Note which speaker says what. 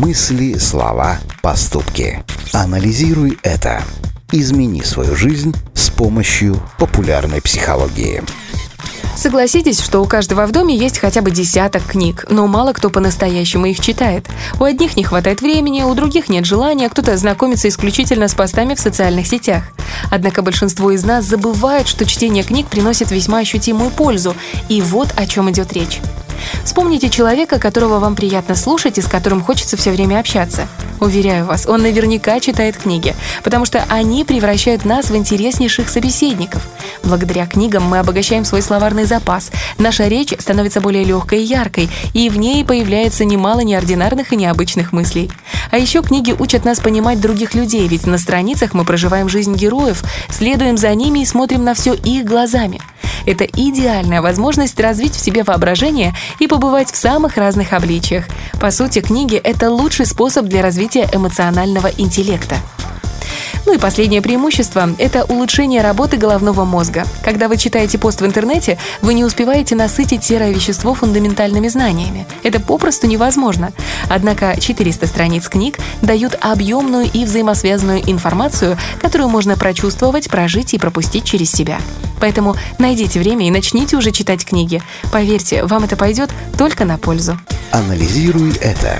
Speaker 1: Мысли, слова, поступки. Анализируй это. Измени свою жизнь с помощью популярной психологии.
Speaker 2: Согласитесь, что у каждого в доме есть хотя бы десяток книг, но мало кто по-настоящему их читает. У одних не хватает времени, у других нет желания, кто-то знакомится исключительно с постами в социальных сетях. Однако большинство из нас забывает, что чтение книг приносит весьма ощутимую пользу. И вот о чем идет речь. Вспомните человека, которого вам приятно слушать и с которым хочется все время общаться. Уверяю вас, он наверняка читает книги, потому что они превращают нас в интереснейших собеседников. Благодаря книгам мы обогащаем свой словарный запас, наша речь становится более легкой и яркой, и в ней появляется немало неординарных и необычных мыслей. А еще книги учат нас понимать других людей, ведь на страницах мы проживаем жизнь героев, следуем за ними и смотрим на все их глазами. Это идеальная возможность развить в себе воображение и побывать в самых разных обличиях. По сути, книги — это лучший способ для развития эмоционального интеллекта. Ну и последнее преимущество – это улучшение работы головного мозга. Когда вы читаете пост в интернете, вы не успеваете насытить серое вещество фундаментальными знаниями. Это попросту невозможно. Однако 400 страниц книг дают объемную и взаимосвязанную информацию, которую можно прочувствовать, прожить и пропустить через себя. Поэтому найдите время и начните уже читать книги. Поверьте, вам это пойдет только на пользу.
Speaker 1: Анализируй это.